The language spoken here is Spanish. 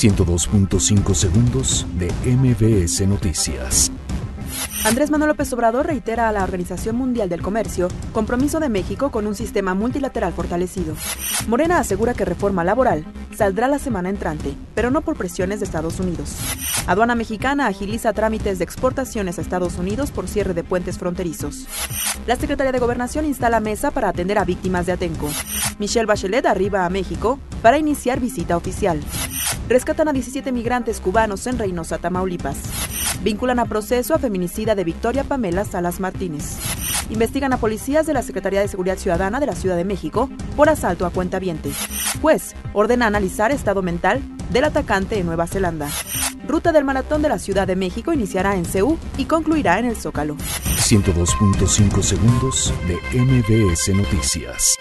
102.5 segundos de MBS Noticias. Andrés Manuel López Obrador reitera a la Organización Mundial del Comercio compromiso de México con un sistema multilateral fortalecido. Morena asegura que reforma laboral saldrá la semana entrante, pero no por presiones de Estados Unidos. Aduana mexicana agiliza trámites de exportaciones a Estados Unidos por cierre de puentes fronterizos. La Secretaría de Gobernación instala mesa para atender a víctimas de Atenco. Michelle Bachelet arriba a México para iniciar visita oficial. Rescatan a 17 migrantes cubanos en Reynosa, Tamaulipas. Vinculan a proceso a feminicida de Victoria Pamela Salas Martínez. Investigan a policías de la Secretaría de Seguridad Ciudadana de la Ciudad de México por asalto a cuentavientes. Juez ordena analizar estado mental del atacante en Nueva Zelanda. Ruta del Maratón de la Ciudad de México iniciará en Ceú y concluirá en el Zócalo. 102.5 segundos de MBS Noticias.